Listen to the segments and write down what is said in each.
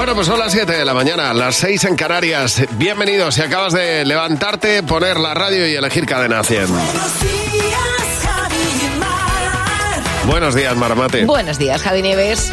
Bueno, pues son las 7 de la mañana, las 6 en Canarias. Bienvenidos. Si acabas de levantarte, poner la radio y elegir Cadena 100. Buenos días, Marmate. Buenos días, Javi Nieves.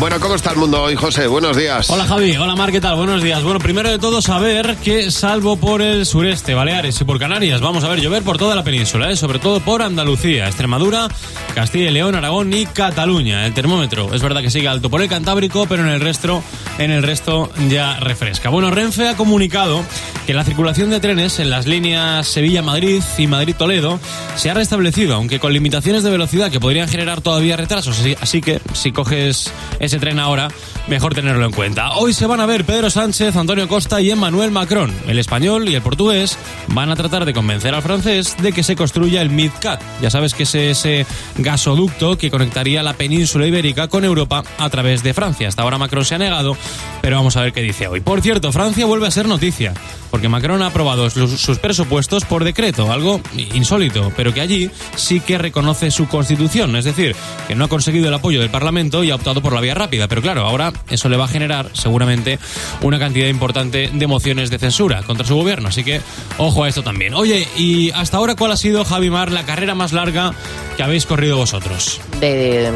Bueno, ¿cómo está el mundo hoy, José? Buenos días. Hola Javi, hola Mar, ¿qué tal? Buenos días. Bueno, primero de todo saber que salvo por el sureste, Baleares y por Canarias, vamos a ver llover por toda la península, ¿eh? sobre todo por Andalucía, Extremadura, Castilla y León, Aragón y Cataluña. El termómetro es verdad que sigue alto por el Cantábrico, pero en el resto, en el resto ya refresca. Bueno, Renfe ha comunicado que la circulación de trenes en las líneas Sevilla-Madrid y Madrid-Toledo se ha restablecido, aunque con limitaciones de velocidad que podrían generar todavía retrasos. Así, así que si coges ese tren ahora, mejor tenerlo en cuenta. Hoy se van a ver Pedro Sánchez, Antonio Costa y Emmanuel Macron. El español y el portugués van a tratar de convencer al francés de que se construya el MidCat. Ya sabes que es ese gasoducto que conectaría la península ibérica con Europa a través de Francia. Hasta ahora Macron se ha negado, pero vamos a ver qué dice hoy. Por cierto, Francia vuelve a ser noticia, porque Macron ha aprobado sus presupuestos por decreto, algo insólito, pero que allí sí que reconoce su constitución, es decir, que no ha conseguido el apoyo del Parlamento y ha optado por la vía rápida. Pero claro, ahora eso le va a generar seguramente una cantidad importante de mociones de censura contra su gobierno. Así que ojo a esto también. Oye, y hasta ahora, ¿cuál ha sido, Javi Mar, la carrera más larga que habéis corrido vosotros? De.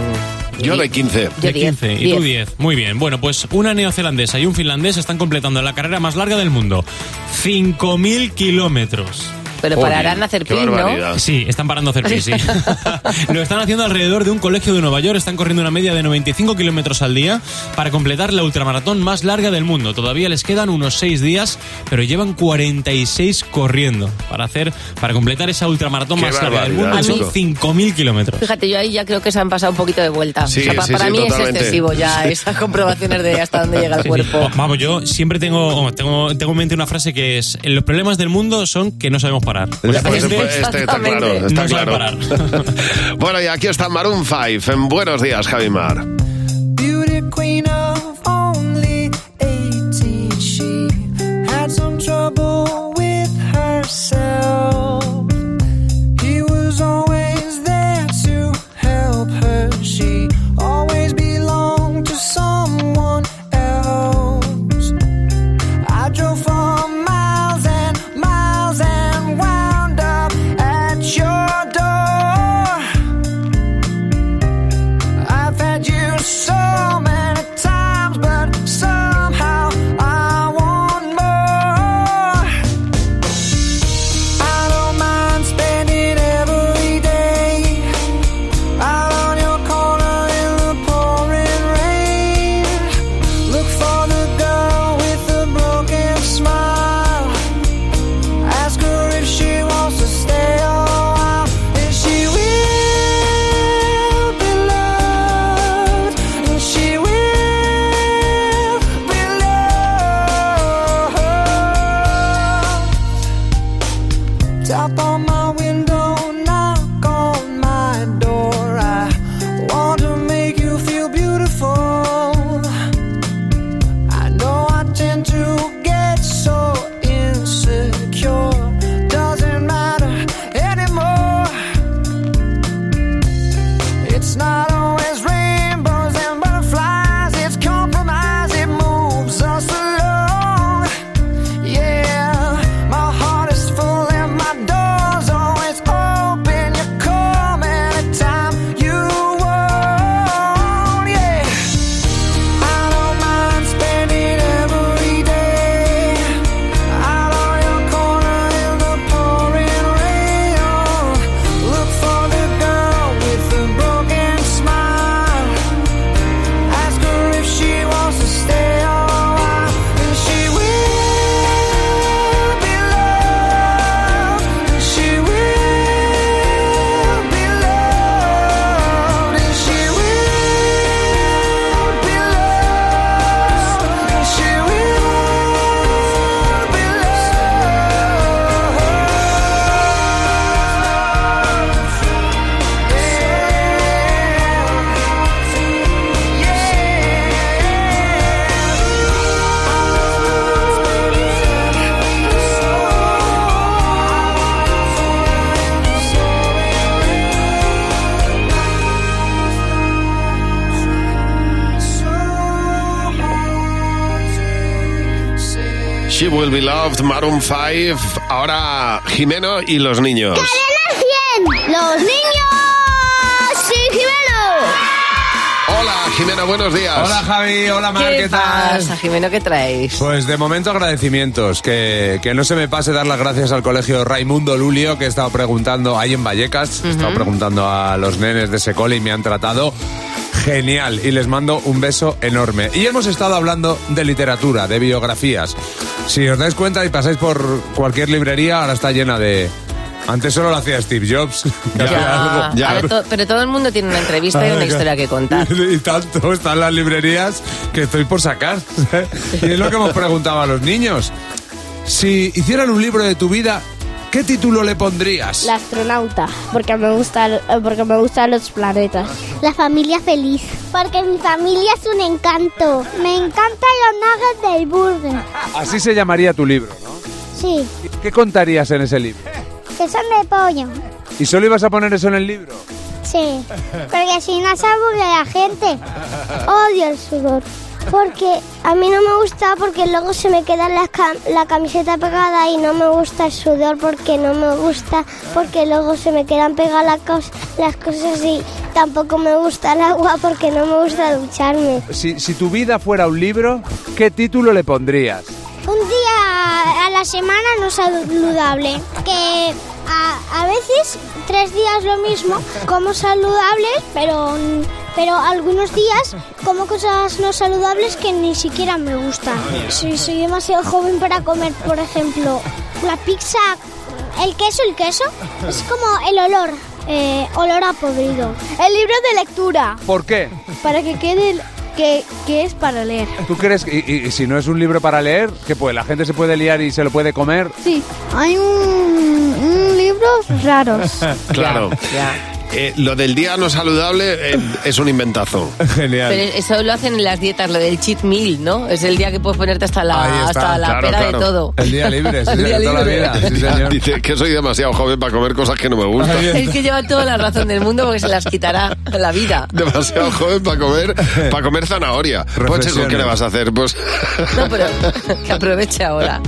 Yo de 15. Yo De 15 y tú 10. Muy bien. Bueno, pues una neozelandesa y un finlandés están completando la carrera más larga del mundo. 5.000 kilómetros. Pero Joder, pararán a hacer pin, ¿no? Sí, están parando a hacer pis, sí. Lo están haciendo alrededor de un colegio de Nueva York. Están corriendo una media de 95 kilómetros al día para completar la ultramaratón más larga del mundo. Todavía les quedan unos 6 días, pero llevan 46 corriendo para hacer, para completar esa ultramaratón Qué más larga del mundo. Son chico. 5.000 kilómetros. Fíjate, yo ahí ya creo que se han pasado un poquito de vuelta. Sí, O sea, sí, para sí, mí totalmente. es excesivo ya esas comprobaciones de hasta dónde llega el cuerpo. Vamos, yo siempre tengo, tengo, tengo en mente una frase que es: los problemas del mundo son que no sabemos parar. Pues, este este está claro, Exactamente. está no sabe claro. parar. bueno, y aquí está Maroon 5 en Buenos Días, Javi Mar. Beauty queen of only 18, she had some trouble with herself. Loved, Maroon 5. Ahora Jimeno y los niños. ¡Cadena 100! ¡Los niños! ¡Sí, Jimeno! Hola Jimena, buenos días. Hola Javi, hola Mar, ¿qué, ¿Qué tal? pasa, Jimeno? ¿Qué traéis? Pues de momento agradecimientos, que, que no se me pase dar las gracias al colegio Raimundo Lulio, que he estado preguntando ahí en Vallecas, he estado preguntando a los nenes de ese cole y me han tratado genial y les mando un beso enorme. Y hemos estado hablando de literatura, de biografías. Si os dais cuenta y pasáis por cualquier librería, ahora está llena de... Antes solo lo hacía Steve Jobs. que hacía Ya, algo. ya. ahora to- pero todo el mundo tiene una entrevista y una historia que contar. Y tanto están las librerías que estoy por sacar. y es lo que hemos preguntado a los niños. Si hicieran un libro de tu vida, ¿qué título le pondrías? La astronauta, porque me, gusta, porque me gustan los planetas. La familia feliz, porque mi familia es un encanto. Me encantan los nuggets del burger. Así se llamaría tu libro, ¿no? Sí, ¿Qué contarías en ese libro? que son de pollo. ¿Y solo ibas a poner eso en el libro? Sí, porque si no se aburre la gente. Odio el sudor. Porque a mí no me gusta porque luego se me queda la, cam- la camiseta pegada y no me gusta el sudor porque no me gusta porque luego se me quedan pegadas las, cos- las cosas y tampoco me gusta el agua porque no me gusta ducharme. Si, si tu vida fuera un libro, ¿qué título le pondrías? Un día a la semana no saludable, que a, a veces tres días lo mismo, como saludables, pero, pero algunos días como cosas no saludables que ni siquiera me gustan. Si soy demasiado joven para comer, por ejemplo, la pizza, el queso, el queso, es como el olor, eh, olor a podrido. El libro de lectura, ¿Por qué? para que quede que, que es para leer. ¿Tú crees que y, y si no es un libro para leer, que pues la gente se puede liar y se lo puede comer? Sí, hay un, un libros raros. Claro. Ya. Eh, lo del día no saludable eh, es un inventazo. Genial. Pero eso lo hacen en las dietas, lo del cheat meal, ¿no? Es el día que puedes ponerte hasta la, hasta la claro, pera claro. de todo. El día libre, sí, El día de toda libre. la vida. Sí, señor. Dice que soy demasiado joven para comer cosas que no me gustan. Es que lleva toda la razón del mundo porque se las quitará la vida. Demasiado joven para comer, para comer zanahoria. Pues chico, ¿qué le vas a hacer? Pues No, pero que aproveche ahora.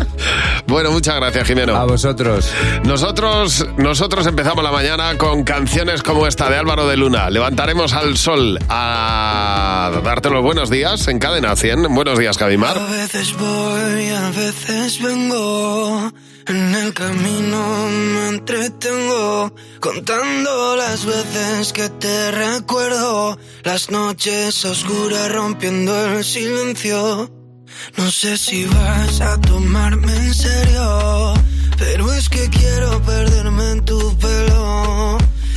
bueno, muchas gracias, A Jimeno. vosotros. Nosotros, nosotros empezamos la mañana con canciones como esta de Álvaro de Luna. Levantaremos al sol a darte los buenos días en Cadena 100. Buenos días, Javimar. A veces voy, a veces vengo. En el camino me entretengo, contando las veces que te recuerdo. Las noches oscuras rompiendo el silencio. No sé si vas a tomarme en serio, pero es que quiero perderme en tu pelo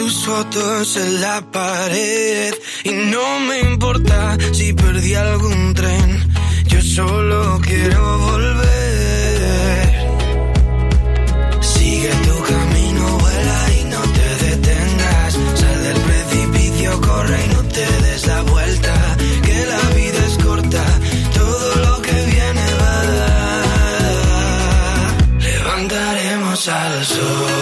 Tus fotos en la pared y no me importa si perdí algún tren. Yo solo quiero volver. Sigue tu camino, vuela y no te detengas. Sal del precipicio, corre y no te des la vuelta. Que la vida es corta, todo lo que viene va. Levantaremos al sol,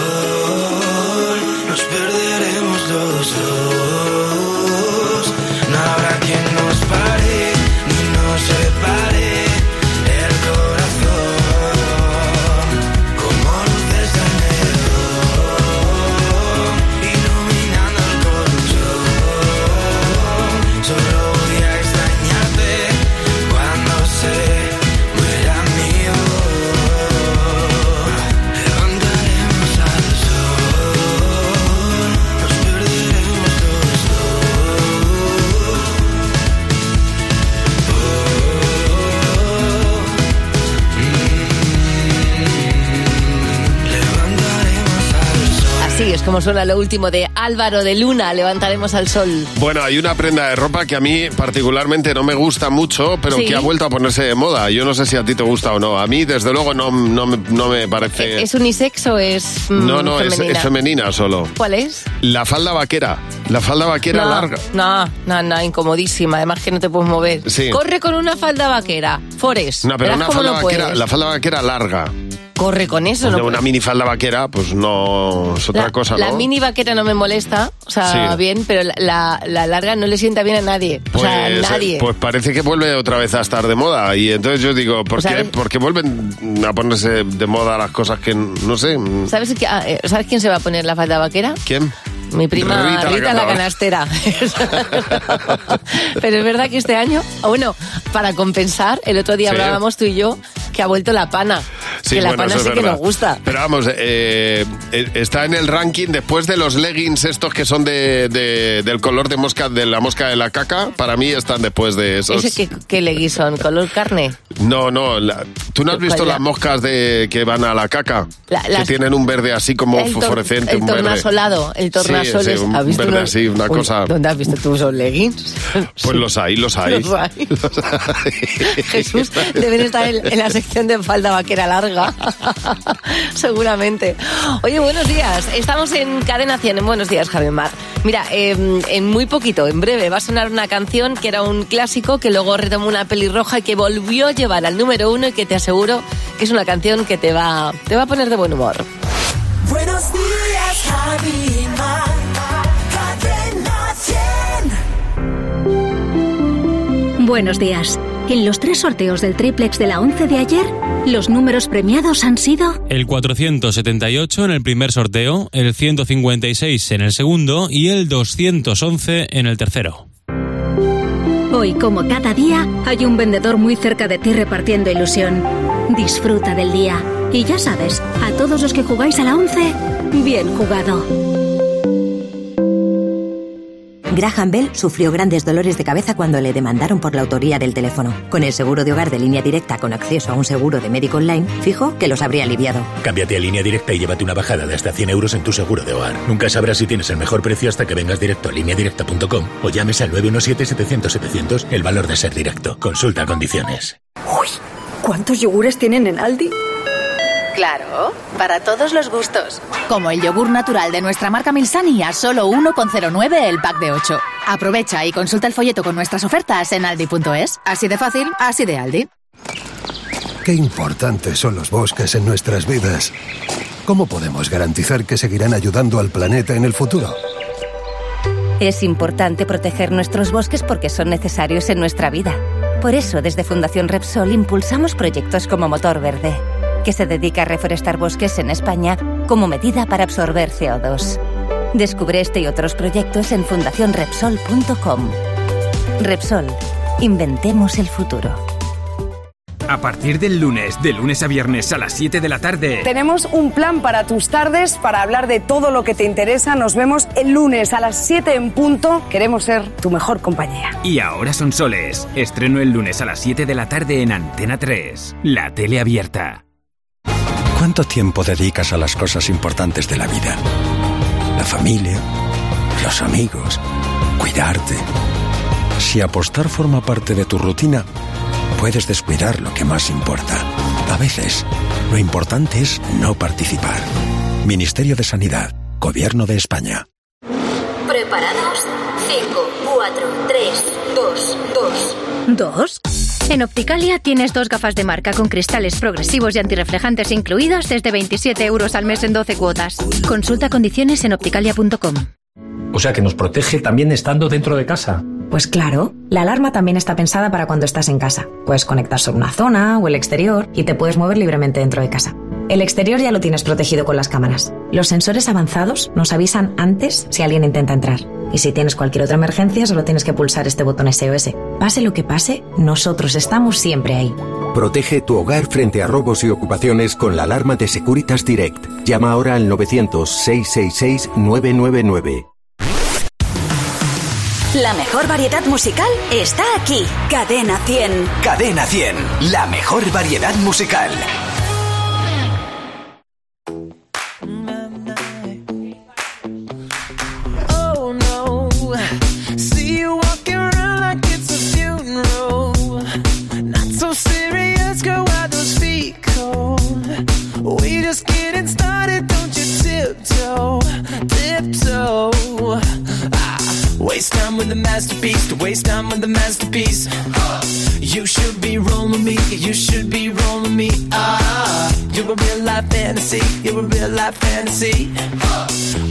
como suena lo último de Álvaro de Luna, levantaremos al sol. Bueno, hay una prenda de ropa que a mí particularmente no me gusta mucho, pero Sí. que ha vuelto a ponerse de moda. Yo no sé si a ti te gusta o no. A mí, desde luego, no, no, me- no me parece... ¿Es unisex o es mm, no, no, femenina? Es, femenina solo. ¿Cuál es? La falda vaquera. La falda vaquera no, larga. No, no, no, incomodísima. Además que no te puedes mover. Sí. Corre con una falda vaquera. Forest. No, pero Verás una falda vaquera, la falda vaquera larga. Corre con eso, ¿no? Una- una mini falda vaquera, pues no es otra la, cosa, la mini vaquera no me molesta, o sea, Sí. bien, pero la, la- la larga no le sienta bien a nadie. o sea, a Pues, eh, nadie. pues parece que vuelve otra vez a estar de moda. Y entonces yo digo, ¿por, qué, ¿por qué vuelven a ponerse de moda las cosas que no sé? ¿Sabes, ah, eh, ¿Sabes quién se va a poner la falda vaquera? ¿Quién? Mi prima Rita Rita, la la, canastera. Pero es verdad que este año, bueno, para compensar, el otro día Sí. hablábamos tú y yo que ha vuelto la pana. Sí, que la bueno, pana sí es que nos gusta. Pero vamos, eh, eh, está en el ranking después de los leggings estos que son de, de- del color de mosca de la mosca de la caca. Para mí están después de esos. ¿Ese que, que leggings son? ¿Color carne? No, no. la- ¿Tú no has visto las moscas de que van a la caca? La- que las- tienen un verde así como el, fosforescente, el un verde. tornasolado. El tornasol Sí, sí, un ¿has visto verde unos- una Uy, cosa. ¿Dónde has visto tú esos leggings? Pues los hay, los hay. Los hay. Los hay. Jesús, deben estar en, en la sección de falda vaquera larga. Seguramente. Oye, buenos días. Estamos en Cadena 100. En Buenos días, Javier Mar. Mira, eh, en muy poquito, en breve, va a sonar una canción que era un clásico que luego retomó una pelirroja y que volvió a llevar al número uno y que te aseguro que es una canción que te va, te va a poner de buen humor. Buenos días, Javi Buenos días. En los tres sorteos del triplex de la 11 de ayer, los números premiados han sido El 478 en el primer sorteo, el 156 en el segundo y el 211 en el tercero. Hoy, como cada día, hay un vendedor muy cerca de ti repartiendo ilusión. Disfruta del día. Y ya sabes, a todos los que jugáis a la 11, bien jugado. Graham Bell sufrió grandes dolores de cabeza cuando le demandaron por la autoría del teléfono. Con el seguro de hogar de línea directa con acceso a un seguro de médico online, fijo que los habría aliviado. Cámbiate a línea directa y llévate una bajada de hasta 100 euros en tu seguro de hogar. Nunca sabrás si tienes el mejor precio hasta que vengas directo a lineadirecta.com o llames al 917-700-700 el valor de ser directo. Consulta condiciones. ¿Cuántos yogures tienen en Aldi? Claro, para todos los gustos. Como el yogur natural de nuestra marca Milsani a solo 1,09 el pack de 8. Aprovecha y consulta el folleto con nuestras ofertas en aldi.es. Así de fácil, así de Aldi. Qué importantes son los bosques en nuestras vidas. ¿Cómo podemos garantizar que seguirán ayudando al planeta en el futuro? Es importante proteger nuestros bosques porque son necesarios en nuestra vida. Por eso, desde Fundación Repsol impulsamos proyectos como Motor Verde, que se dedica a reforestar bosques en España como medida para absorber CO2. Descubre este y otros proyectos en fundacionrepsol.com. Repsol, inventemos el futuro. A partir del lunes, de lunes a viernes a las 7 de la tarde. Tenemos un plan para tus tardes, para hablar de todo lo que te interesa. Nos vemos el lunes a las 7 en punto. Queremos ser tu mejor compañía. Y ahora son soles. Estreno el lunes a las 7 de la tarde en Antena 3. La tele abierta. ¿Cuánto tiempo dedicas a las cosas importantes de la vida? La familia, los amigos, cuidarte. Si apostar forma parte de tu rutina, puedes descuidar lo que más importa. A veces, lo importante es no participar. Ministerio de Sanidad, Gobierno de España. ¿Preparados? 5, 4, 3, 2, 2. ¿Dos? En Opticalia tienes dos gafas de marca con cristales progresivos y antirreflejantes incluidos desde 27 euros al mes en 12 cuotas. Consulta condiciones en opticalia.com. O sea que nos protege también estando dentro de casa. Pues claro, la alarma también está pensada para cuando estás en casa. Puedes conectar sobre una zona o el exterior y te puedes mover libremente dentro de casa. El exterior ya lo tienes protegido con las cámaras. Los sensores avanzados nos avisan antes si alguien intenta entrar. Y si tienes cualquier otra emergencia, solo tienes que pulsar este botón SOS. Pase lo que pase, nosotros estamos siempre ahí. Protege tu hogar frente a robos y ocupaciones con la alarma de Securitas Direct. Llama ahora al 900-666-999. La mejor variedad musical está aquí. Cadena 100. Cadena 100, la mejor variedad musical. real life fantasy.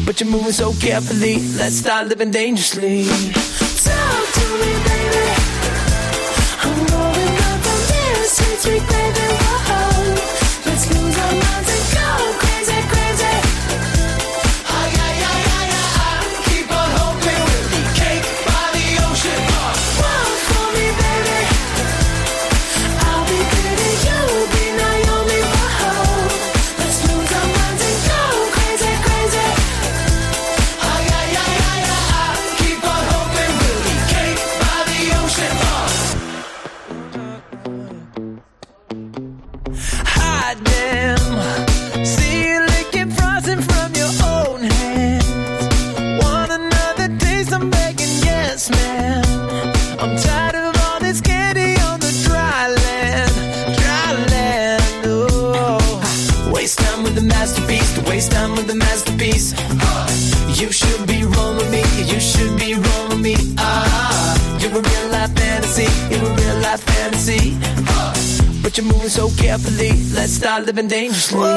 But you're moving so carefully, let's start living dangerously. Talk to me, baby. I'm going up on this, sweet, sweet baby. been dangerously.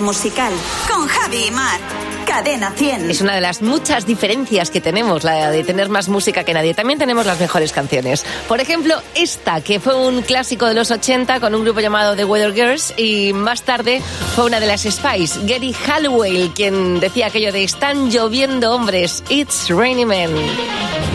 Musical con Javi y Mar. Cadena 100. Es una de las muchas diferencias que tenemos, la de tener más música que nadie. También tenemos las mejores canciones. Por ejemplo, esta, que fue un clásico de los 80 con un grupo llamado The Weather Girls y más tarde fue una de las Spice, Gary Halliwell, quien decía aquello de están lloviendo hombres, it's raining men.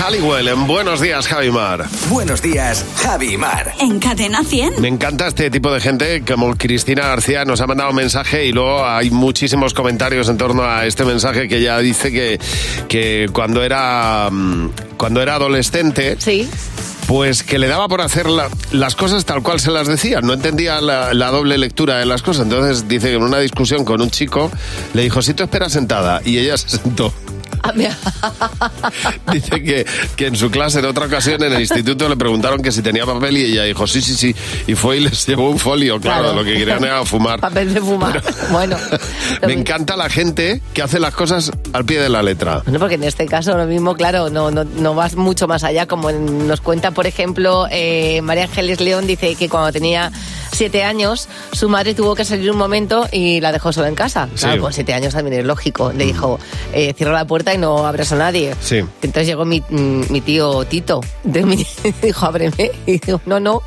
Halliwell. En Buenos días, Javi Mar. Buenos días, Javi Mar. En Cadena 100. Me encanta este tipo de gente como Cristina García nos ha mandado un mensaje y luego hay muchísimos comentarios en torno a este mensaje que ella dice que, que cuando era mm, cuando era adolescente pues que le daba por hacer la- las cosas tal cual se las decía, no entendía la, la doble lectura de las cosas. Entonces dice que en una discusión con un chico le dijo, si tú esperas sentada, y ella se sentó. Dice que, que en su clase, en otra ocasión, en el instituto, le preguntaron que si tenía papel y ella dijo, sí, sí, sí. Y fue y les llevó un folio, claro, Claro. lo que querían era fumar. Papel de fumar. Bueno, Me encanta la gente que hace las cosas al pie de la letra. Bueno, porque en este caso lo mismo, claro, no, no, no vas mucho más allá, como nos cuenta, por ejemplo, eh, María Ángeles León dice que cuando tenía siete años, su madre tuvo que salir un momento y la dejó sola en casa. Sí. Claro, con siete años también es lógico. Le dijo, eh, cierra la puerta y no abras a nadie. Sí. Entonces llegó mi, mm, mi tío Tito, de mi, dijo, ábreme. Y dijo, no, no,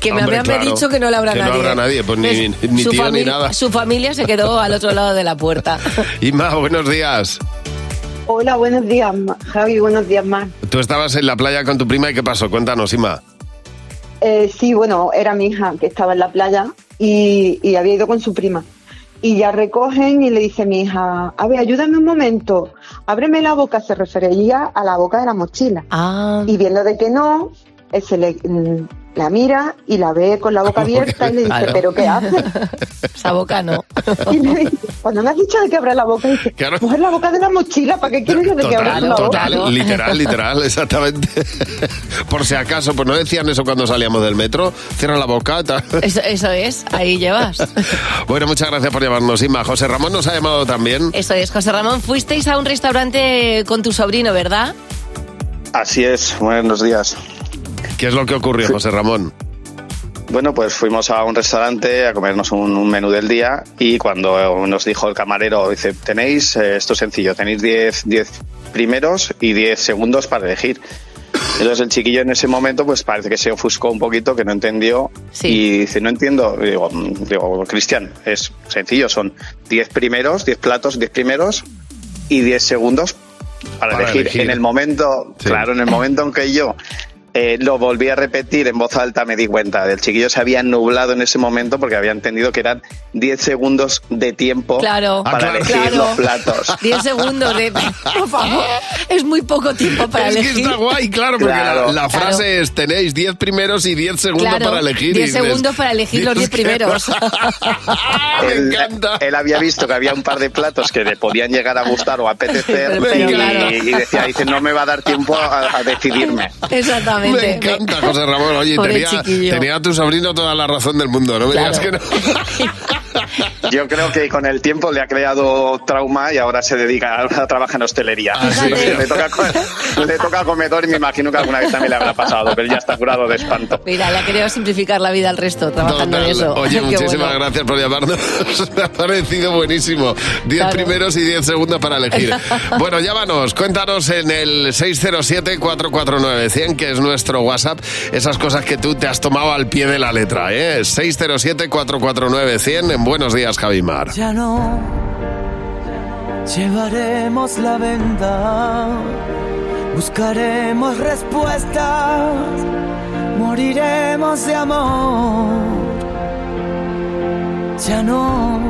que me Hombre, habrían claro, dicho que no le habrá que no nadie. habrá nadie, pues ni- Entonces, ni su tío ni nada. Su familia se quedó al otro lado de la puerta. Inma, buenos días. Hola, buenos días, Javi, buenos días, Mar. Tú estabas en la playa con tu prima y ¿qué pasó? Cuéntanos, Inma. Eh, sí, bueno, era mi hija que estaba en la playa y, y había ido con su prima. Y ya recogen y le dice mi hija, a ver, ayúdame un momento, ábreme la boca, se refería a la boca de la mochila. Y viendo de que no, se le, mm, la mira y la ve con la boca abierta y le dice, Claro. ¿pero qué hace? Esa boca no. Y le dice, cuando me has dicho de que abra la boca, dice, la boca de la mochila, ¿para qué quieres de que abra Total, la total, boca? literal, literal, exactamente. Por si acaso, pues no decían eso cuando salíamos del metro, cierra la boca. tal. Eso, eso es, ahí llevas. Bueno, muchas gracias por llamarnos, Inma. José Ramón nos ha llamado también. Eso es, José Ramón, fuisteis a un restaurante con tu sobrino, ¿verdad? Así es, buenos días. ¿Qué es lo que ocurrió, José Ramón? Bueno, pues fuimos a un restaurante a comernos un, un menú del día y cuando nos dijo el camarero, dice, tenéis, eh, esto es sencillo, tenéis 10 10 primeros y 10 segundos para elegir. Entonces el chiquillo en ese momento pues parece que se ofuscó un poquito, que no entendió y dice, no entiendo. Y digo, digo, Cristian, es sencillo, son 10 primeros, 10 platos, 10 primeros y 10 segundos para, Para elegir. elegir. En el momento, Sí. claro, en el momento en que yo eh, lo volví a repetir en voz alta, me di cuenta. El chiquillo se había nublado en ese momento porque había entendido que eran 10 segundos de tiempo Claro. para Ah, claro. elegir Claro. los platos. 10 segundos de... Por favor, es muy poco tiempo para es elegir. que está guay, claro, porque Claro. la, la frase es tenéis 10 primeros y 10 segundos Claro, para elegir. 10 y dices, segundos para elegir los 10 Dios, qué primeros. él, él había visto que había un par de platos que le podían llegar a gustar o apetecer Pero y, claro. y decía, dice, no me va a dar tiempo a, a decidirme. Exactamente. Me encanta, José Ramón. Oye, tenía, tenía a tu sobrino toda la razón del mundo, no me Claro. digas que no. Yo creo que con el tiempo le ha creado trauma y ahora se dedica a, a trabajar en hostelería. sí. le, toca, le toca comedor y me imagino que alguna vez también le habrá pasado, pero ya está curado de espanto. Mira, le ha querido simplificar la vida al resto trabajando en eso. Oye, Qué muchísimas bueno. gracias por llamarnos. Me ha parecido buenísimo. 10 Claro. primeros y 10 segundos para elegir. bueno, llámanos, cuéntanos en el 607-449-100, que es nuestro WhatsApp, esas cosas que tú te has tomado al pie de la letra. ¿eh? 607-449-100 en Buenos Días, Javimar. Ya no llevaremos la venda, buscaremos respuestas, moriremos de amor. Ya no,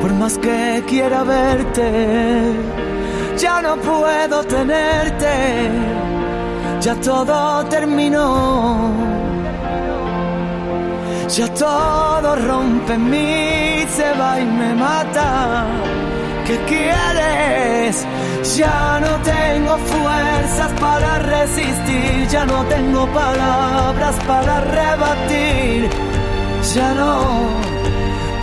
por más que quiera verte, ya no puedo tenerte, ya todo terminó. Ya todo rompe en mí, se va y me mata. ¿Qué quieres? Ya no tengo fuerzas para resistir, ya no tengo palabras para rebatir. Ya no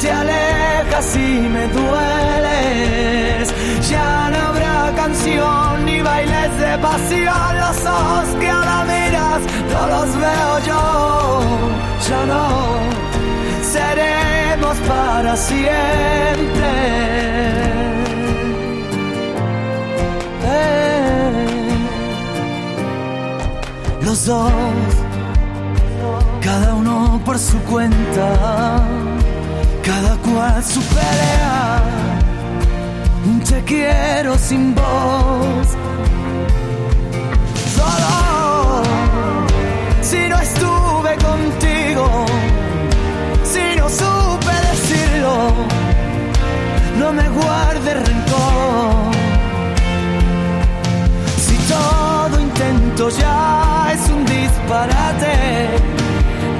te alejas y me dueles. Ya no habrá canción ni bailes de pasión. Los ojos que ahora miras no los veo yo. Ya no seremos para siempre. Eh. Los dos, cada uno por su cuenta, cada cual su pelea. Te quiero sin voz. Solo si no estuve contigo, si no supe decirlo, no me guarde rencor. Si todo intento ya es un disparate,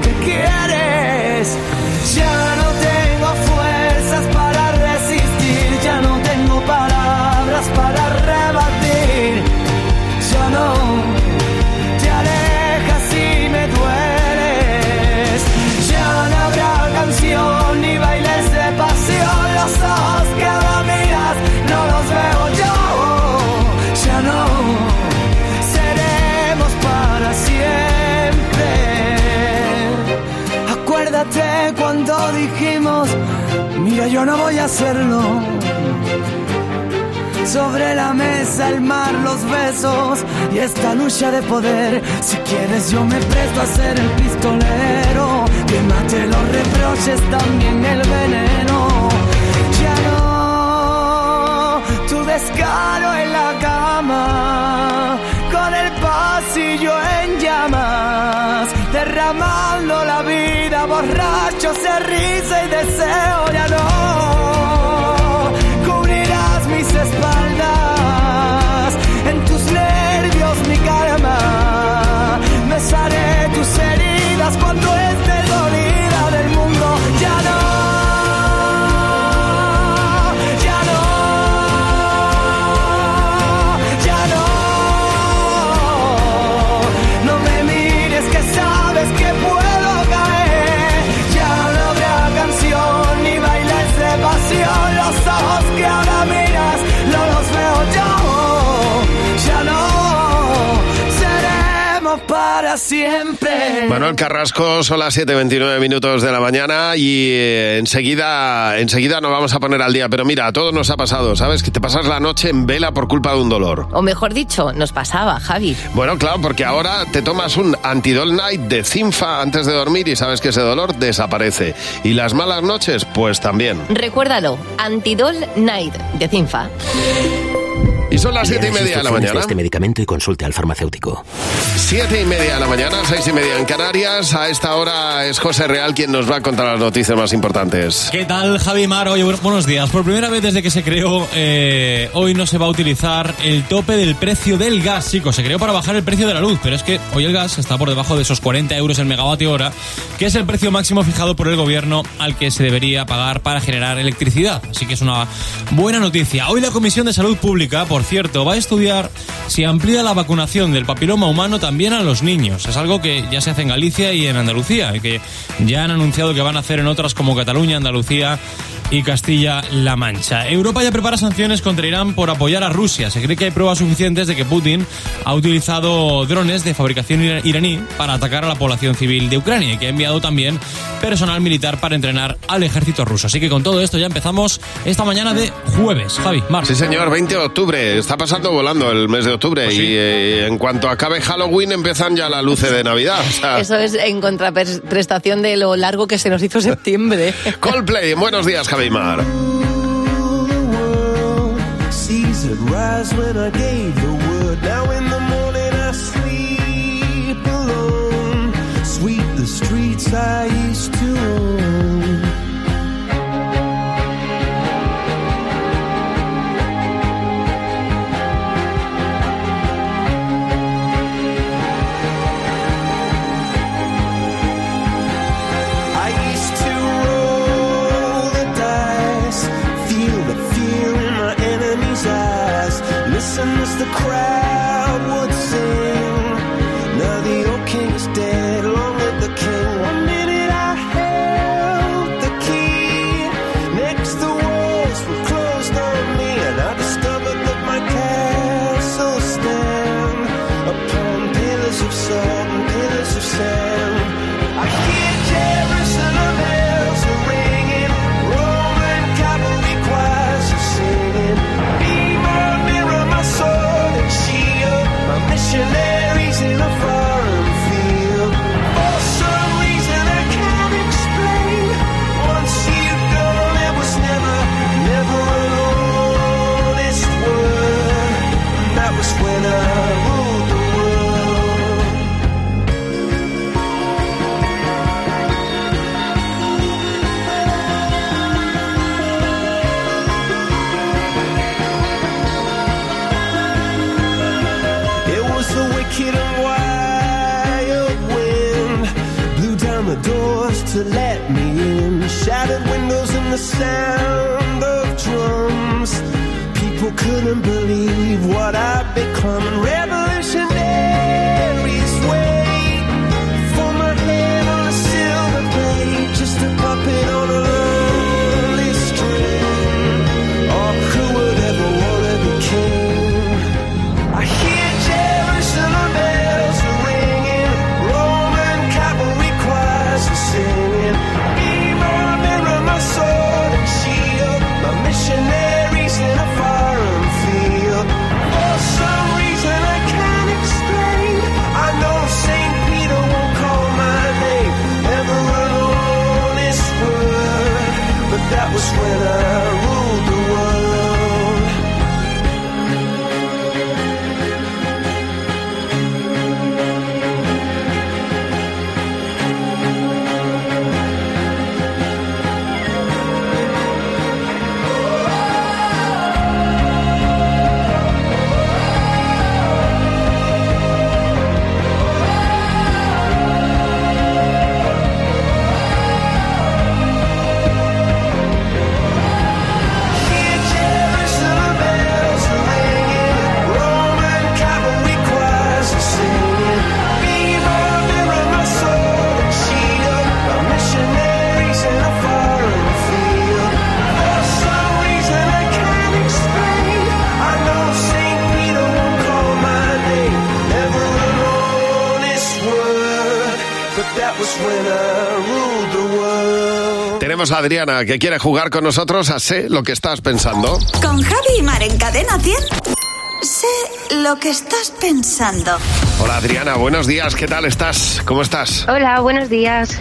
¿qué quieres? Ya no tengo fuerzas yo no voy a hacerlo. Sobre la mesa el mar, los besos y esta lucha de poder. Si quieres yo me presto a ser el pistolero que mate los reproches, también el veneno. Ya no tu descaro en la cama, con el pasillo en llamas, derramando la vida, borrachos de risa y deseo. Ya no Manuel Carrasco, son las 7.29 minutos de la mañana y eh, enseguida, enseguida nos vamos a poner al día. Pero mira, a todos nos ha pasado, ¿sabes? Que te pasas la noche en vela por culpa de un dolor. O mejor dicho, nos pasaba, Javi. Bueno, claro, porque ahora te tomas un Antidol Night de Cinfa antes de dormir y sabes que ese dolor desaparece. Y las malas noches, pues también. Recuérdalo, Antidol Night de Cinfa. Y son las siete y media de la mañana. este medicamento y consulte al farmacéutico. Siete y media de la mañana, seis y media en Canarias. A esta hora es José Real quien nos va a contar las noticias más importantes. ¿Qué tal, Javi Mar? Oye, bu- buenos días. Por primera vez desde que se creó, eh, hoy no se va a utilizar el tope del precio del gas, chicos. Se creó para bajar el precio de la luz, pero es que hoy el gas está por debajo de esos 40 euros el megavatio hora, que es el precio máximo fijado por el gobierno al que se debería pagar para generar electricidad. Así que es una buena noticia. Hoy la Comisión de Salud Pública, por cierto, va a estudiar si amplía la vacunación del papiloma humano también a los niños. Es algo que ya se hace en Galicia y en Andalucía, que ya han anunciado que van a hacer en otras como Cataluña, Andalucía y Castilla-La Mancha. Europa ya prepara sanciones contra Irán por apoyar a Rusia. Se cree que hay pruebas suficientes de que Putin ha utilizado drones de fabricación ira- iraní para atacar a la población civil de Ucrania y que ha enviado también personal militar para entrenar al ejército ruso. Así que con todo esto ya empezamos esta mañana de jueves. Javi, Mar. Sí, señor, 20 de octubre. Está pasando volando el mes de octubre Pues y eh, en cuanto acabe Halloween empiezan ya las luces de Navidad. O sea, Eso es en contraprestación de lo largo que se nos hizo septiembre. Coldplay, buenos días, Javimar. Seas that rise when I gave the word. Now in the morning I sleep alone. Sweep the streets I used to own. Tenemos a Adriana que quiere jugar con nosotros a Sé lo que estás pensando. Con Javi y Mar en Cadena 100. Sé lo que estás pensando. Hola Adriana, buenos días, ¿qué tal estás? ¿Cómo estás? Hola, buenos días.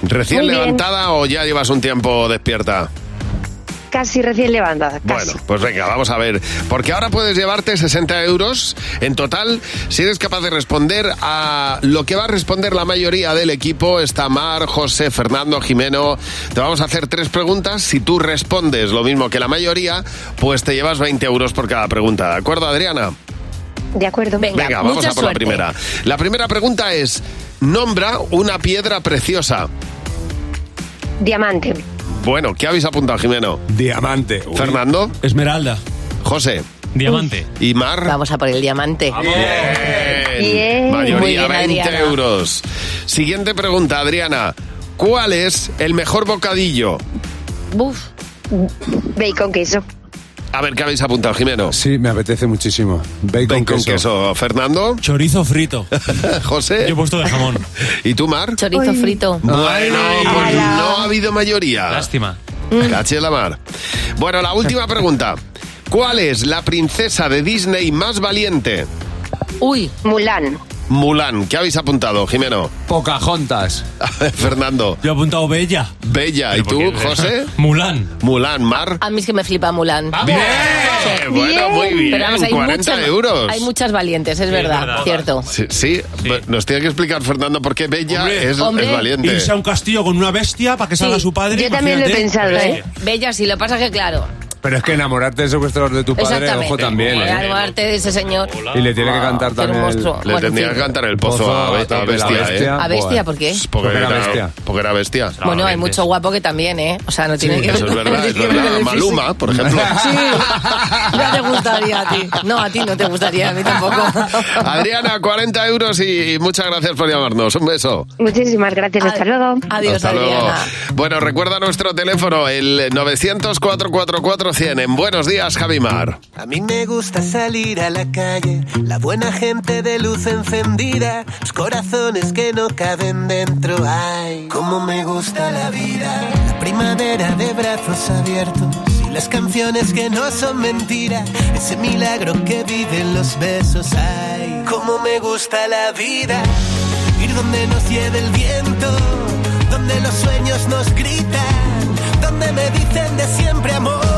¿Recién Muy bien. levantada o ya llevas un tiempo despierta? Casi recién levantada. Casi. Bueno, pues venga, vamos a ver. Porque ahora puedes llevarte 60 euros en total si eres capaz de responder a lo que va a responder la mayoría del equipo. Está Mar, José, Fernando, Jimeno. Te vamos a hacer tres preguntas. Si tú respondes lo mismo que la mayoría, pues te llevas 20 euros por cada pregunta. ¿De acuerdo, Adriana? De acuerdo. Venga, vamos a por la primera. La primera pregunta es, nombra una piedra preciosa. Diamante. Bueno, ¿qué habéis apuntado, Jimeno? Diamante. Fernando. Esmeralda. José. Diamante. ¿Y Mar? Vamos a por el diamante. Bien. Muy Mayoría bien, 20 Adriana. euros. Siguiente pregunta, Adriana. ¿Cuál es el mejor bocadillo? Buf. Bacon queso. A ver, ¿qué habéis apuntado, Jimeno? Sí, me apetece muchísimo. Bacon, Bacon queso. queso. ¿Fernando? Chorizo frito. ¿José? Yo he puesto de jamón. ¿Y tú, Mar? Chorizo frito. Bueno, pues no ha habido mayoría. Lástima. Caché la mar. Bueno, la última pregunta. ¿Cuál es la princesa de Disney más valiente? Uy. Mulan. Mulan. ¿Qué habéis apuntado, Jimeno? Pocahontas. Fernando. Yo he apuntado Bella. Bella. ¿Y tú, José? Mulan. Mulan. Mar. A mí es que me flipa Mulan. Bien. Bueno, muy bien. Pero vamos, hay 40 muchas, euros. Hay muchas valientes, es verdad, verdad. cierto. Sí, sí, nos tiene que explicar Fernando por qué Bella Hombre. es, Hombre. es valiente. Irse a un castillo con una bestia para que salga Sí, su padre. yo también lo he pensado, ¿eh? Bella, sí, lo que pasa que, claro, Pero es que enamorarte del secuestrador de tu padre, ojo también, Eh, ¿eh? Enamorarte de ese señor. Y le tiene que cantar también. el- Le Bueno, tendría que cantar el pozo, Pozo a, bestia, bestia. ¿eh? ¿A bestia? ¿Por qué? Porque, Porque era bestia. Porque era bestia. Bueno, hay mucho guapo que también, ¿eh? O sea, no tiene que Eso es verdad, es verdad. Maluma, por ejemplo. Sí, ya te gustaría a ti. No, a ti no te gustaría, a mí tampoco. Adriana, 40 euros y muchas gracias por llamarnos. Un beso. Muchísimas gracias, hasta luego. Adiós, Hasta luego. Adriana. Bueno, recuerda nuestro teléfono, el 900-444-100. En Buenos Días, Javimar. A mí me gusta salir a la calle, la buena gente de luz encendida, los corazones que no caben dentro. Ay, cómo me gusta la vida, la primavera de brazos abiertos y las canciones que no son mentira, ese milagro que viven los besos. Ay, cómo me gusta la vida, ir donde nos lleve el viento, donde los sueños nos gritan, donde me dicen de siempre amor.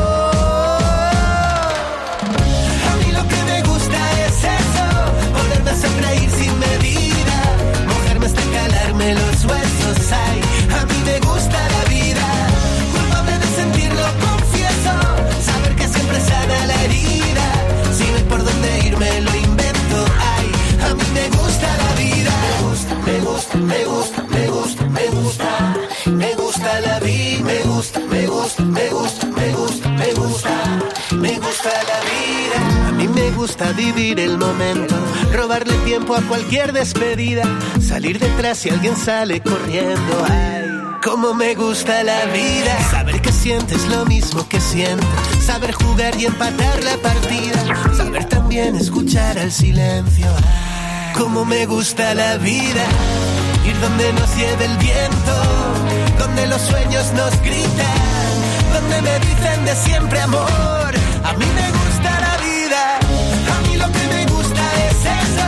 Me gusta, me gusta, me gusta, me gusta la vida, me gusta, me gusta, me gusta, me gusta, me gusta, me gusta la vida. A mí me gusta vivir el momento, robarle tiempo a cualquier despedida, salir detrás si alguien sale corriendo. Ay, cómo me gusta la vida, saber que sientes lo mismo que siento, saber jugar y empatar la partida, saber también escuchar al silencio. Ay, cómo me gusta la vida, ir donde nos lleve el viento, donde los sueños nos gritan, donde me dicen de siempre amor. A mí me gusta la vida, a mí lo que me gusta es eso,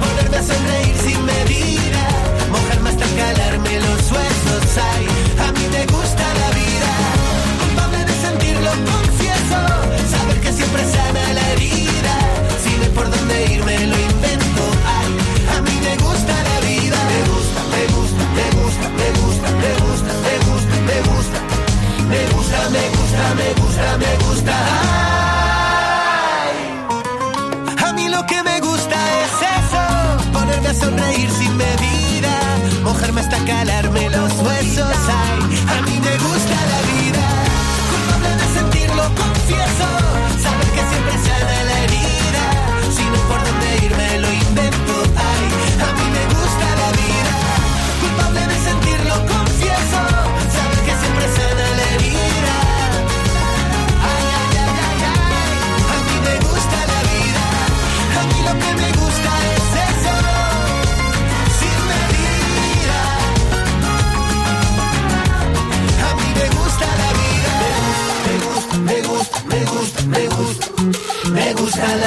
ponerme a sonreír sin medida, mojarme hasta calarme los huesos. Ay, a mí me gusta la vida, culpable de sentirlo, confieso, saber que siempre sana la herida, si no por dónde irme lo invento me gusta la vida. Me gusta, me gusta, me gusta, me gusta, me gusta, me gusta, me gusta. Me gusta, me gusta, me gusta, me gusta. Ay. A mí lo que me gusta es eso. Ponerme a sonreír sin medida. Mojarme hasta calarme los huesos. Ay, a mí me gusta la vida. Culpable de sentirlo, confieso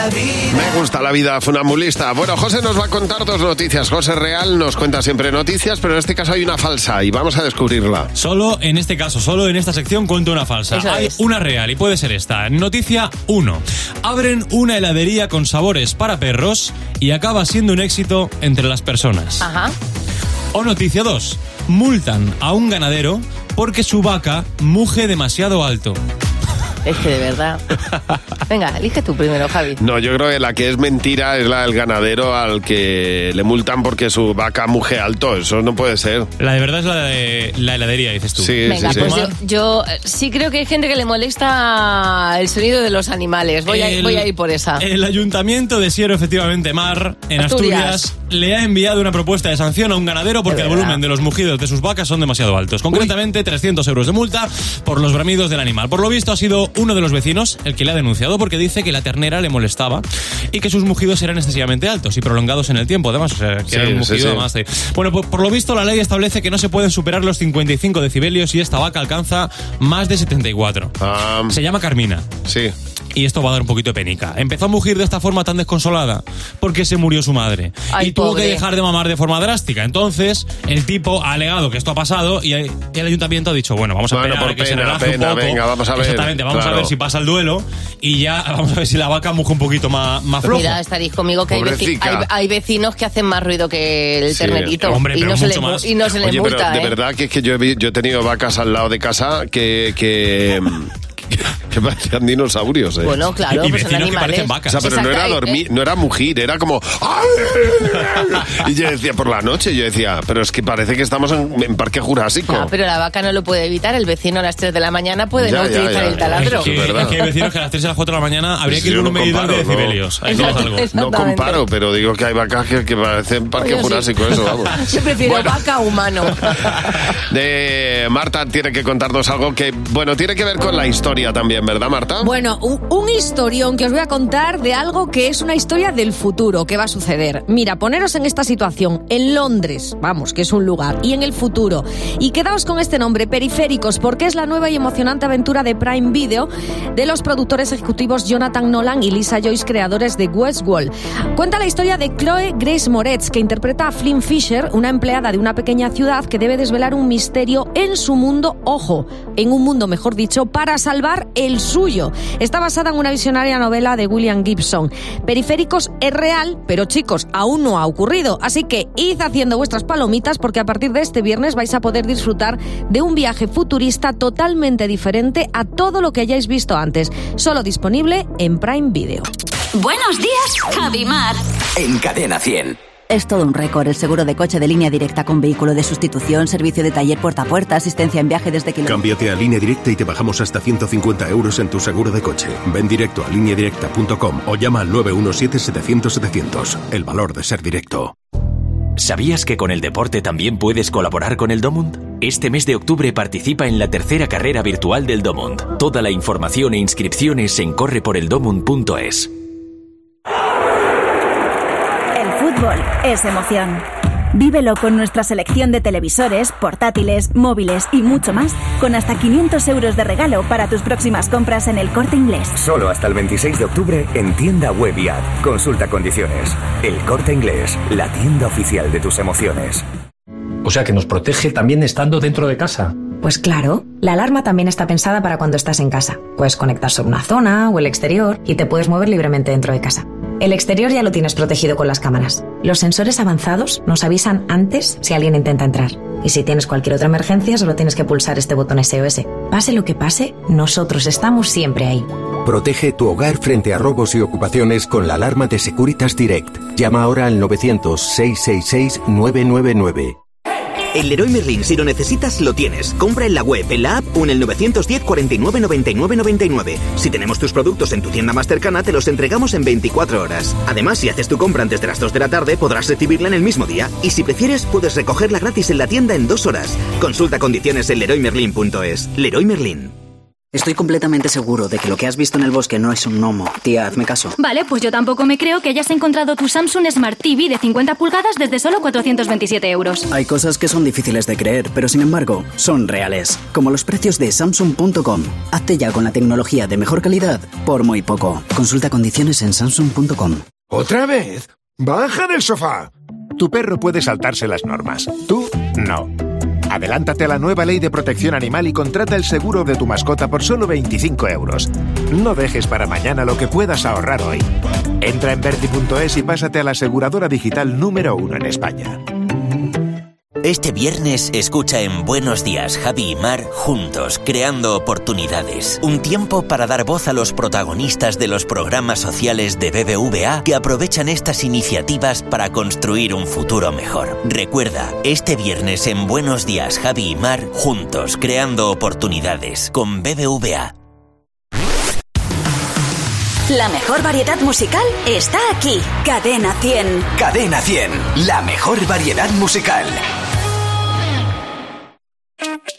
la vida. Me gusta la vida funambulista. Bueno, José nos va a contar dos noticias. José Real nos cuenta siempre noticias, pero en este caso hay una falsa y vamos a descubrirla. Solo en este caso, solo en esta sección cuento una falsa. Hay es. una real y puede ser esta. Noticia 1. Abren una heladería con sabores para perros y acaba siendo un éxito entre las personas. Ajá. O noticia 2. Multan a un ganadero porque su vaca muge demasiado alto. Es que de verdad. Venga, elige tú primero, Javi. No, yo creo que la que es mentira es la del ganadero al que le multan porque su vaca muge alto. Eso no puede ser. La de verdad es la de la heladería, dices tú. Sí, Venga, sí, pues sí. yo, yo, eh, sí creo que hay gente que le molesta el sonido de los animales. Voy, a, El- voy a ir por esa. El ayuntamiento de Siero, efectivamente, Mar, en Asturias. Asturias, le ha enviado una propuesta de sanción a un ganadero porque el volumen de los mugidos de sus vacas son demasiado altos. Concretamente, 300 euros de multa por los bramidos del animal. Por lo visto, ha sido uno de los vecinos el que le ha denunciado porque dice que la ternera le molestaba y que sus mugidos eran excesivamente altos y prolongados en el tiempo. Además, o sea, que Sí, era un mugido sí. además de- Bueno, por, por lo visto, la ley establece que no se pueden superar los 55 decibelios y esta vaca alcanza más de 74. Se llama Carmina. Sí. Y esto va a dar un poquito de penica. Empezó a mugir de esta forma tan desconsolada porque se murió su madre. Ay, y tuvo pobre. que dejar de mamar de forma drástica. Entonces, el tipo ha alegado que esto ha pasado y el ayuntamiento ha dicho, bueno, vamos a Bueno, esperar por a que se relaje pena, un poco. venga, vamos a ver, Exactamente, vamos claro. a ver si pasa el duelo y ya vamos a ver si la vaca muge un poquito más, más flojo. Mira, estaréis conmigo que hay, veci- hay- hay vecinos que hacen más ruido que el Sí. ternerito. Hombre, y, pero no se mucho más. y no se le Oye, multa, pero de ¿eh? verdad que es que yo he, vi- yo he tenido vacas al lado de casa que... que que parecían dinosaurios, ¿eh? Bueno, claro, pues son animales. O sea, pero no era dormir, eh. no era mugir, era como... Y yo decía, por la noche, yo decía, pero es que parece que estamos en, en Parque Jurásico. Ah, pero la vaca no lo puede evitar. El vecino a las 3 de la mañana puede Ya, no ya, utilizar ya, el taladro. Es que, es que hay vecinos que a las 3 y a las 4 de la mañana habría que ir un no medidor de comparo, no. decibelios. Ahí no algo. No comparo, pero digo que hay vacas que, que parecen Parque sí. Jurásico, eso, vamos. Yo prefiero vaca humano. De Marta tiene que contarnos algo que, bueno, tiene que ver con la historia también, ¿verdad, Marta? Bueno, un, un historión que os voy a contar de algo que es una historia del futuro, que va a suceder. Mira, poneros en esta situación, en Londres, vamos, que es un lugar, y en el futuro. Y quedaos con este nombre, Periféricos, porque es la nueva y emocionante aventura de Prime Video de los productores ejecutivos Jonathan Nolan y Lisa Joyce, creadores de Westworld. Cuenta la historia de Chloe Grace Moretz, que interpreta a Flynn Fisher, una empleada de una pequeña ciudad que debe desvelar un misterio en su mundo, ojo, en un mundo, mejor dicho, para salvar el suyo. Está basada en una visionaria novela de William Gibson. Periféricos es real, pero chicos, aún no ha ocurrido. Así que id haciendo vuestras palomitas porque a partir de este viernes vais a poder disfrutar de un viaje futurista totalmente diferente a todo lo que hayáis visto antes. Solo disponible en Prime Video. Buenos días, Javi Mar. En Cadena 100. Es todo un récord el seguro de coche de línea directa con vehículo de sustitución, servicio de taller puerta a puerta, asistencia en viaje desde kilómetros. Cámbiate a línea directa y te bajamos hasta 150 euros en tu seguro de coche. Ven directo a lineadirecta.com o llama al 917-700-700. El valor de ser directo. ¿Sabías que con el deporte también puedes colaborar con el Domund? Este mes de octubre participa en la tercera carrera virtual del Domund. Toda la información e inscripciones en correporeldomund.es. fútbol es emoción. Vívelo con nuestra selección de televisores, portátiles, móviles y mucho más, con hasta 500 euros de regalo para tus próximas compras en el corte inglés. Solo hasta el 26 de octubre en tienda web y app. Consulta condiciones. El corte inglés, la tienda oficial de tus emociones. O sea que nos protege también estando dentro de casa. Pues claro, la alarma también está pensada para cuando estás en casa. Puedes conectar sobre una zona o el exterior y te puedes mover libremente dentro de casa. El exterior ya lo tienes protegido con las cámaras. Los sensores avanzados nos avisan antes si alguien intenta entrar. Y si tienes cualquier otra emergencia, solo tienes que pulsar este botón SOS. Pase lo que pase, nosotros estamos siempre ahí. Protege tu hogar frente a robos y ocupaciones con la alarma de Securitas Direct. Llama ahora al 900-666-999. En Leroy Merlin, si lo necesitas, lo tienes. Compra en la web, en la app o en el 910 49 99 99. Si tenemos tus productos en tu tienda más cercana, te los entregamos en 24 horas. Además, si haces tu compra antes de las 2 de la tarde, podrás recibirla en el mismo día. Y si prefieres, puedes recogerla gratis en la tienda en dos horas. Consulta condiciones en leroymerlin.es. Leroy Merlin. Estoy completamente seguro de que lo que has visto en el bosque no es un gnomo. Tía, hazme caso. Vale, pues yo tampoco me creo que hayas encontrado tu Samsung Smart TV de 50 pulgadas desde solo 427 euros. Hay cosas que son difíciles de creer, pero sin embargo, son reales. Como los precios de Samsung.com. Hazte ya con la tecnología de mejor calidad por muy poco. Consulta condiciones en Samsung.com. ¿Otra vez? ¡Baja del sofá! Tu perro puede saltarse las normas. Tú, no. Adelántate a la nueva ley de protección animal y contrata el seguro de tu mascota por solo 25 euros. No dejes para mañana lo que puedas ahorrar hoy. Entra en verti.es y pásate a la aseguradora digital número uno en España. Este viernes escucha en Buenos Días Javi y Mar juntos, creando oportunidades. Un tiempo para dar voz a los protagonistas de los programas sociales de BBVA que aprovechan estas iniciativas para construir un futuro mejor. Recuerda, este viernes en Buenos Días Javi y Mar juntos, creando oportunidades con BBVA. La mejor variedad musical está aquí. Cadena 100. Cadena 100. La mejor variedad musical. Thank you.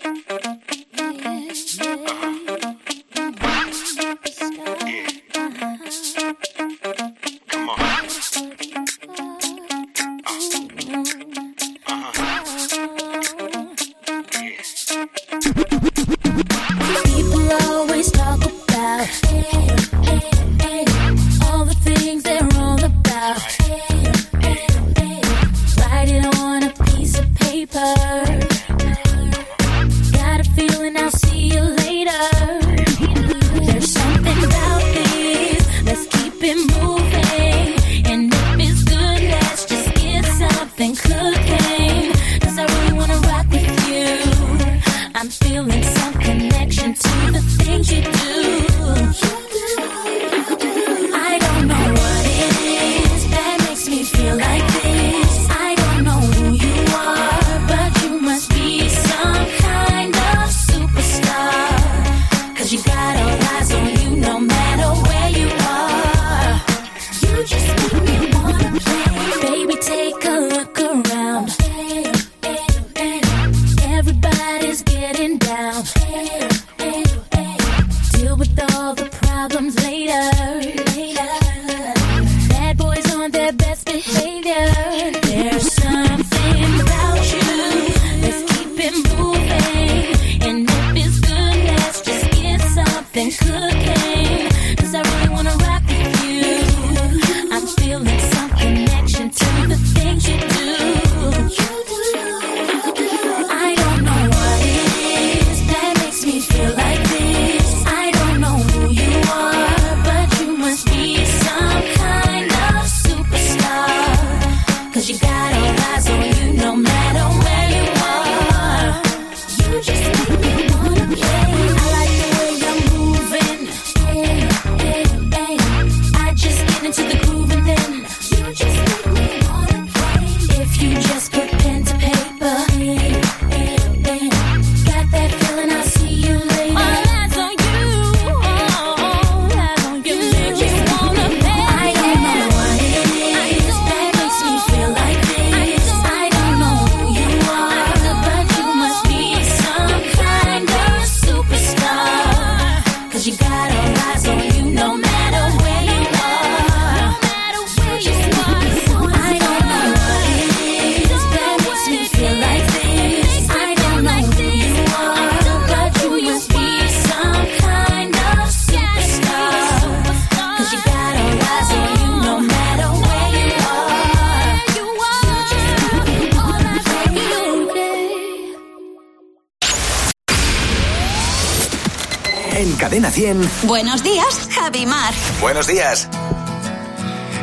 Buenos días, Javi Mar. Buenos días.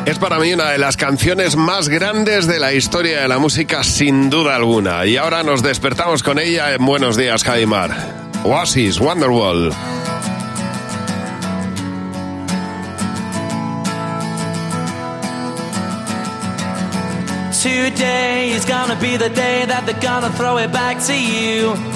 Es para mí una de las canciones más grandes de la historia de la música, sin duda alguna. Y ahora nos despertamos con ella en Buenos Días, Jaimar. Oasis, Wonderwall. Today is gonna be the day that they're gonna throw it back to you.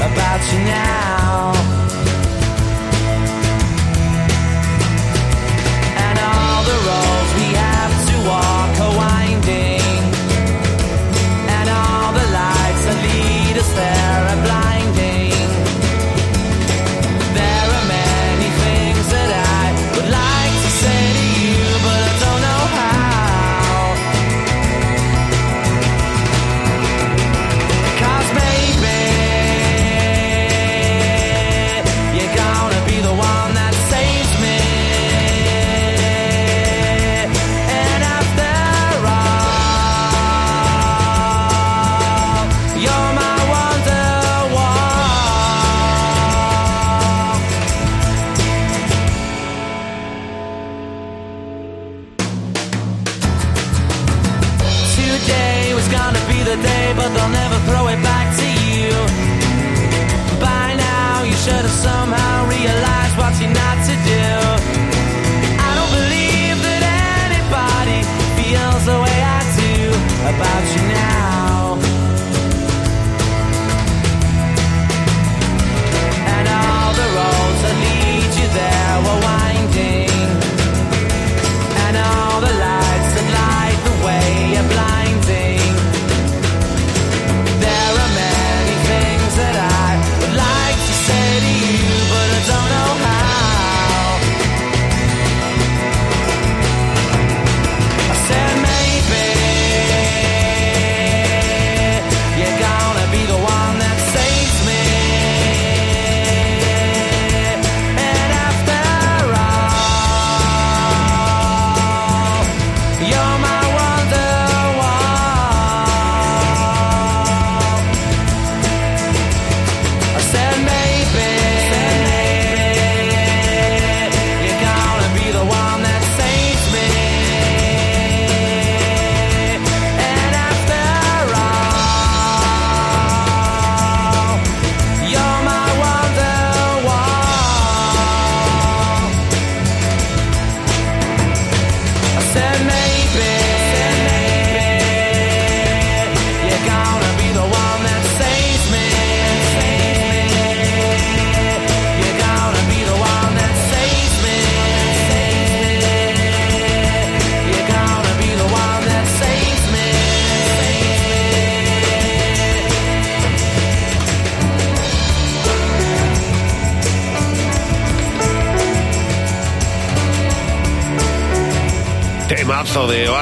about you now.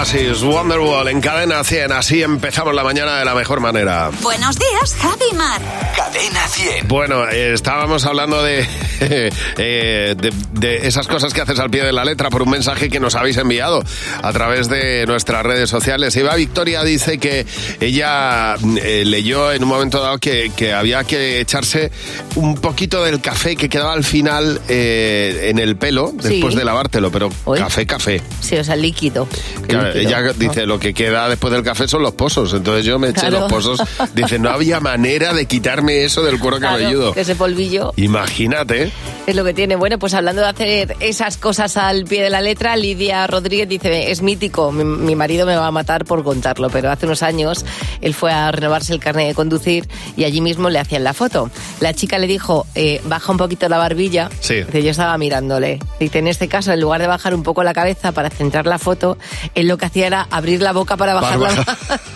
Oasis, Wonderwall en cadena 100. Así empezamos la mañana de la mejor manera. Buenos días, Javi Mar. Cadena 100. Bueno, eh, estábamos hablando de, eh, de, de esas cosas que haces al pie de la letra por un mensaje que nos habéis enviado a través de nuestras redes sociales. Eva Victoria dice que ella eh, leyó en un momento dado que, que había que echarse un poquito del café que quedaba al final eh, en el pelo después Sí. de lavártelo, pero café, café. Sí, o sea, líquido. Claro, Líquido, ella ¿no? dice lo que queda después del café son los pozos. Entonces yo me eché Claro. los pozos. Dice, no había manera de quitarme eso del cuero Claro, cabelludo. ese polvillo. Imagínate. Es lo que tiene. Bueno, pues hablando de hacer esas cosas al pie de la letra, Lidia Rodríguez dice, es mítico, mi, mi marido me va a matar por contarlo, pero hace unos años él fue a renovarse el carnet de conducir y allí mismo le hacían la foto. La chica le dijo, eh, baja un poquito la barbilla. Sí. Dice, yo estaba mirándole. Dice, en este caso, en lugar de bajar un poco la cabeza para centrar la foto, él lo que hacía era abrir la boca para bajar, la,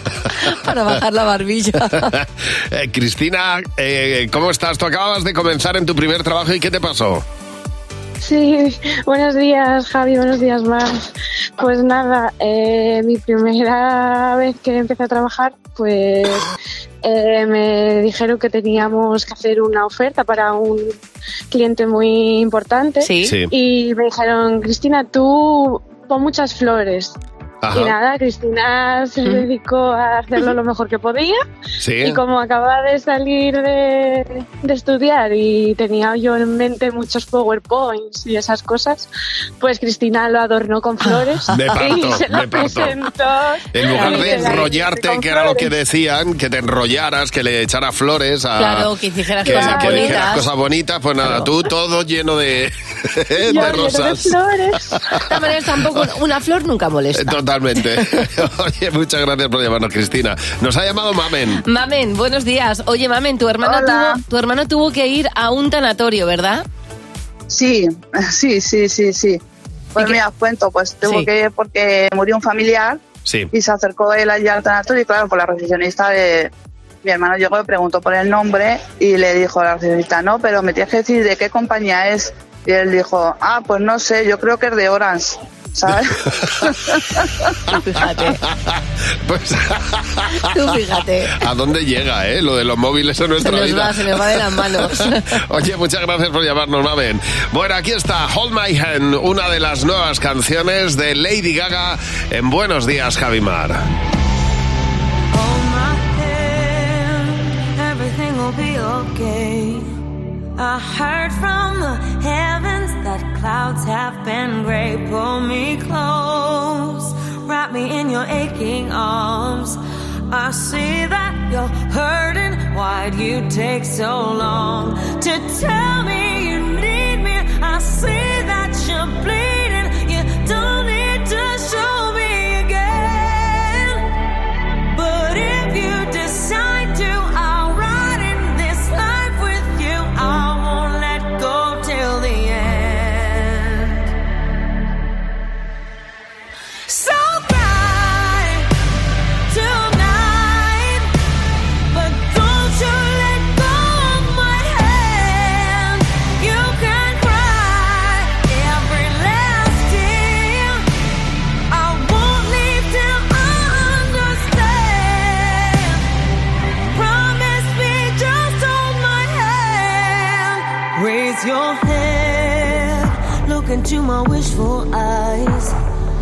para bajar la barbilla. Eh, Cristina, eh, ¿cómo estás? Tú acababas de comenzar en tu primer trabajo y ¿qué te pasó? Sí, buenos días Javi, buenos días más. Pues nada, eh, mi primera vez que empecé a trabajar, pues eh, me dijeron que teníamos que hacer una oferta para un cliente muy importante. Sí. Sí. Y me dijeron, Cristina, tú pon muchas flores. Ajá. Y nada, Cristina se dedicó a hacerlo lo mejor que podía. Sí. Y como acababa de salir de, de estudiar y tenía yo en mente muchos PowerPoints y esas cosas, pues Cristina lo adornó con flores. Me parto, y se lo parto. presentó. En lugar de enrollarte, que era lo que flores. decían, que te enrollaras, que le echara flores a... Claro, que hicieras que, cosas que dijeras bonitas. cosas bonitas, pues nada, tú todo lleno de, Yo de lleno de rosas. flores. De maneras, tampoco una flor nunca molesta. Totalmente. Oye, muchas gracias por llamarnos, Cristina. Nos ha llamado Mamen. Mamen, buenos días. Oye, Mamen, tu hermano, Hola. tuvo, tu hermano tuvo que ir a un tanatorio, ¿verdad? Sí, sí, sí, sí, sí. Pues mira, os cuento, pues tuvo Sí. que ir porque murió un familiar Sí. y se acercó él allí al tanatorio y claro, con la recepcionista de... Mi hermano llegó y preguntó por el nombre y le dijo a la recepcionista, no, pero me tienes que decir de qué compañía es. Y él dijo, ah, pues no sé, yo creo que es de Orange, ¿sabes? Fíjate, Pues, tú fíjate. ¿a dónde llega, eh? Lo de los móviles en Se nuestra nos vida. va, se nos va de las manos. Oye, muchas gracias por llamarnos, Mamen. Bueno, aquí está Hold My Hand, una de las nuevas canciones de Lady Gaga en Buenos Días, Javimar. Hold my hand, everything will be okay. I heard from the heavens your aching arms. I see that you're hurting. Why'd you take so long to tell me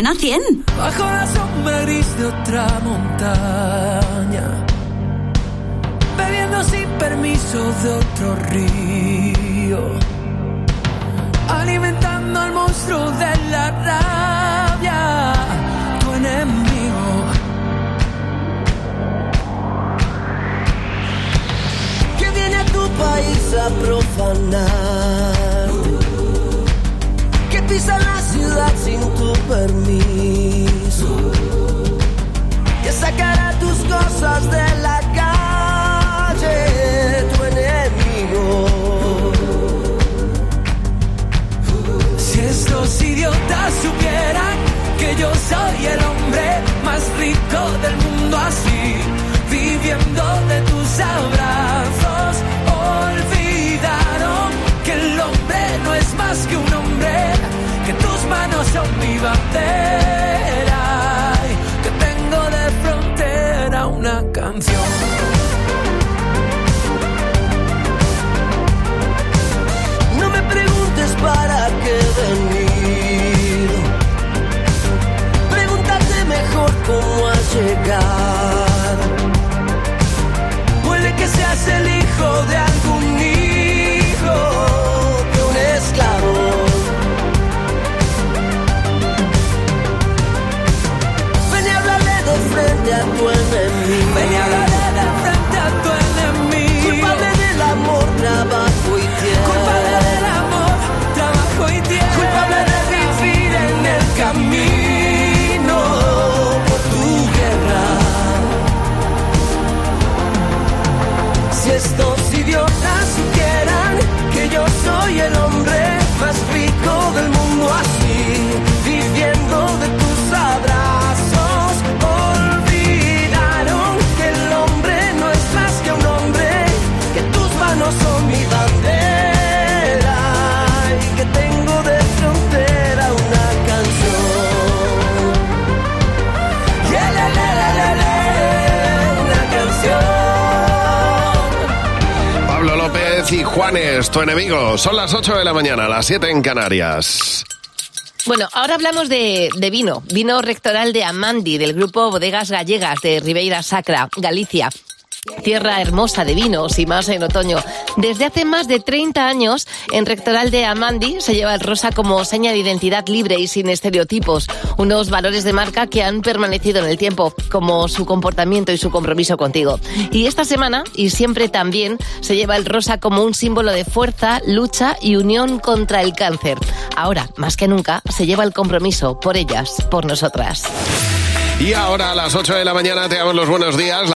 100 a 100. Bajo la sombra gris de otra montaña, bebiendo sin permiso de otro río, alimentando al monstruo de la rabia, tu enemigo. Que viene a tu país a profanar. Tu permiso, que sacará tus cosas de la calle, tu enemigo. Si estos idiotas supieran que yo soy el hombre más rico del mundo así, viviendo de tus abrazos, bandera, que tengo de frontera una canción. Juanes, tu enemigo. Son las 8 de la mañana, las 7 en Canarias. Bueno, ahora hablamos de, de vino. Vino rectoral de Amandi, del grupo Bodegas Gallegas de Ribeira Sacra, Galicia. Tierra hermosa de vinos y más en otoño. Desde hace más de 30 años, en Rectoral de Amandi se lleva el rosa como seña de identidad libre y sin estereotipos. Unos valores de marca que han permanecido en el tiempo, como su comportamiento y su compromiso contigo. Y esta semana, y siempre también, se lleva el rosa como un símbolo de fuerza, lucha y unión contra el cáncer. Ahora, más que nunca, se lleva el compromiso por ellas, por nosotras. Y ahora a las 8 de la mañana te damos los buenos días.